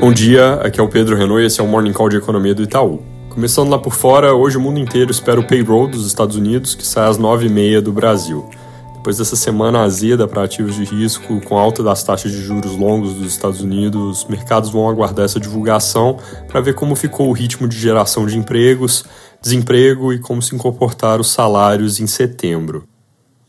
Bom dia, aqui é o Pedro Renault e esse é o Morning Call de Economia do Itaú. Começando lá por fora, hoje o mundo inteiro espera o payroll dos Estados Unidos, que sai às 9h30 do Brasil. Depois dessa semana azeda para ativos de risco, com alta das taxas de juros longos dos Estados Unidos, os mercados vão aguardar essa divulgação para ver como ficou o ritmo de geração de empregos, desemprego e como se comportaram os salários em setembro.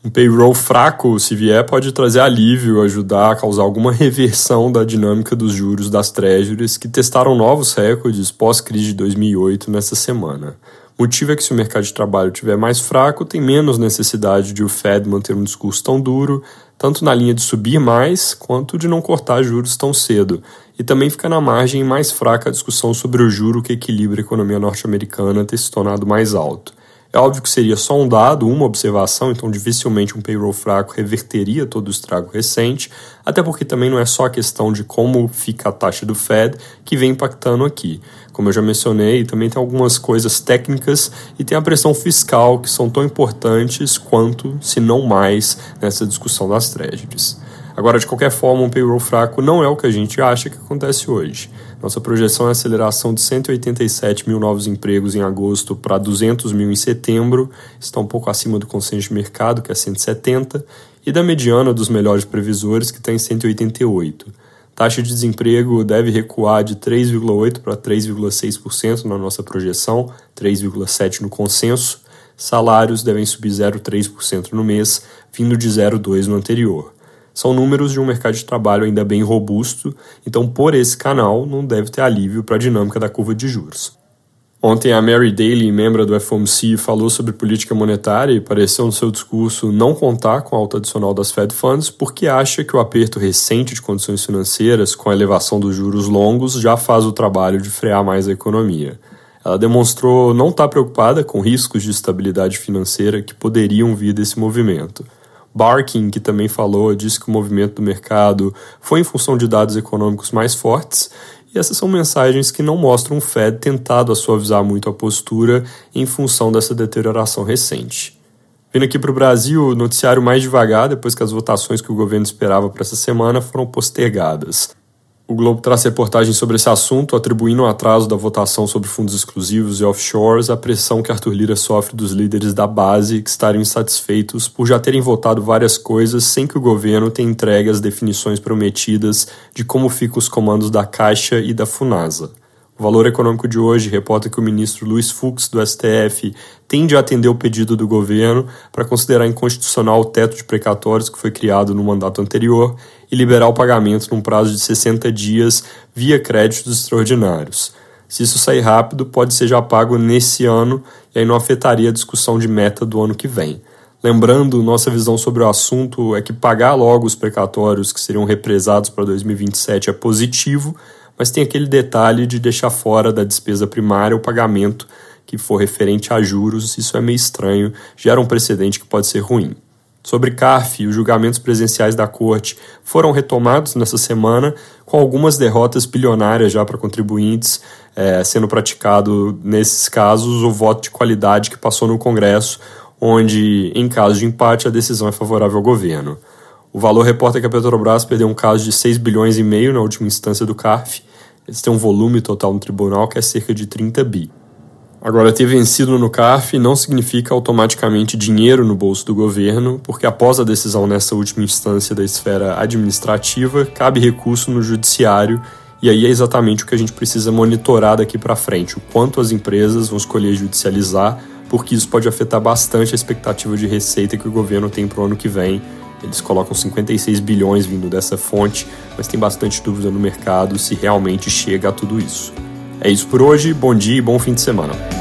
Um payroll fraco, se vier, pode trazer alívio, ajudar a causar alguma reversão da dinâmica dos juros das treasuries, que testaram novos recordes pós-crise de 2008 nessa semana. O motivo é que se o mercado de trabalho estiver mais fraco, tem menos necessidade de o Fed manter um discurso tão duro, tanto na linha de subir mais, quanto de não cortar juros tão cedo. E também fica na margem mais fraca a discussão sobre o juro que equilibra a economia norte-americana ter se tornado mais alto. É óbvio que seria só um dado, uma observação, então dificilmente um payroll fraco reverteria todo o estrago recente, até porque também não é só a questão de como fica a taxa do Fed que vem impactando aqui. Como eu já mencionei, também tem algumas coisas técnicas e tem a pressão fiscal que são tão importantes quanto, se não mais, nessa discussão das treasuries. Agora, de qualquer forma, um payroll fraco não é o que a gente acha que acontece hoje. Nossa projeção é aceleração de 187 mil novos empregos em agosto para 200 mil em setembro, está um pouco acima do consenso de mercado, que é 170, e da mediana dos melhores previsores, que está em 188. Taxa de desemprego deve recuar de 3,8% para 3,6% na nossa projeção, 3,7% no consenso. Salários devem subir 0,3% no mês, vindo de 0,2% no anterior. São números de um mercado de trabalho ainda bem robusto, então por esse canal não deve ter alívio para a dinâmica da curva de juros. Ontem a Mary Daly, membro do FOMC, falou sobre política monetária e pareceu no seu discurso não contar com a alta adicional das Fed Funds porque acha que o aperto recente de condições financeiras com a elevação dos juros longos já faz o trabalho de frear mais a economia. Ela demonstrou não estar tá preocupada com riscos de estabilidade financeira que poderiam vir desse movimento. Barkin, que também falou, disse que o movimento do mercado foi em função de dados econômicos mais fortes, e essas são mensagens que não mostram o Fed tentado a suavizar muito a postura em função dessa deterioração recente. Vindo aqui para o Brasil, o noticiário mais devagar depois que as votações que o governo esperava para essa semana foram postergadas. O Globo traz reportagem sobre esse assunto, atribuindo o atraso da votação sobre fundos exclusivos e offshores à pressão que Arthur Lira sofre dos líderes da base que estariam insatisfeitos por já terem votado várias coisas sem que o governo tenha entregue as definições prometidas de como ficam os comandos da Caixa e da Funasa. O Valor Econômico de hoje reporta que o ministro Luiz Fux, do STF, tende a atender o pedido do governo para considerar inconstitucional o teto de precatórios que foi criado no mandato anterior e liberar o pagamento num prazo de 60 dias via créditos extraordinários. Se isso sair rápido, pode ser já pago nesse ano e aí não afetaria a discussão de meta do ano que vem. Lembrando, nossa visão sobre o assunto é que pagar logo os precatórios que seriam represados para 2027 é positivo, mas tem aquele detalhe de deixar fora da despesa primária o pagamento que for referente a juros, isso é meio estranho, gera um precedente que pode ser ruim. Sobre CARF, os julgamentos presenciais da corte foram retomados nessa semana, com algumas derrotas bilionárias já para contribuintes, é, sendo praticado nesses casos o voto de qualidade que passou no Congresso, onde, em caso de empate, a decisão é favorável ao governo. O valor reporta que a Petrobras perdeu um caso de 6 bilhões e meio na última instância do CARF, eles têm um volume total no tribunal que é cerca de 30 bi. Agora, ter vencido no CARF não significa automaticamente dinheiro no bolso do governo, porque após a decisão nessa última instância da esfera administrativa, cabe recurso no judiciário, e aí é exatamente o que a gente precisa monitorar daqui para frente, o quanto as empresas vão escolher judicializar, porque isso pode afetar bastante a expectativa de receita que o governo tem para o ano que vem, eles colocam 56 bilhões vindo dessa fonte, mas tem bastante dúvida no mercado se realmente chega a tudo isso. É isso por hoje, bom dia e bom fim de semana.